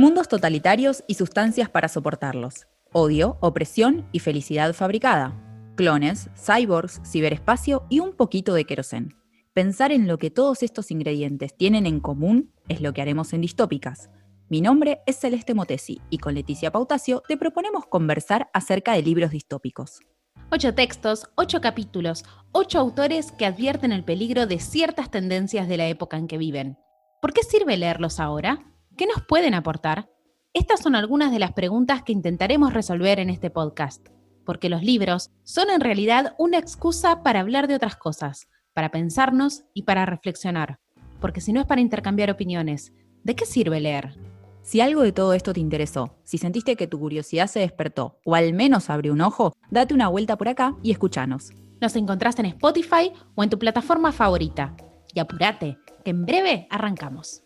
Mundos totalitarios y sustancias para soportarlos. Odio, opresión y felicidad fabricada. Clones, cyborgs, ciberespacio y un poquito de querosén. Pensar en lo que todos estos ingredientes tienen en común es lo que haremos en Distópicas. Mi nombre es Celeste Motesi y con Leticia Pautacio te proponemos conversar acerca de libros distópicos. Ocho textos, ocho capítulos, ocho autores que advierten el peligro de ciertas tendencias de la época en que viven. ¿Por qué sirve leerlos ahora? ¿Qué nos pueden aportar? Estas son algunas de las preguntas que intentaremos resolver en este podcast, porque los libros son en realidad una excusa para hablar de otras cosas, para pensarnos y para reflexionar, porque si no es para intercambiar opiniones, ¿de qué sirve leer? Si algo de todo esto te interesó, si sentiste que tu curiosidad se despertó o al menos abrió un ojo, date una vuelta por acá y escúchanos. Nos encontrás en Spotify o en tu plataforma favorita. Y apúrate, que en breve arrancamos.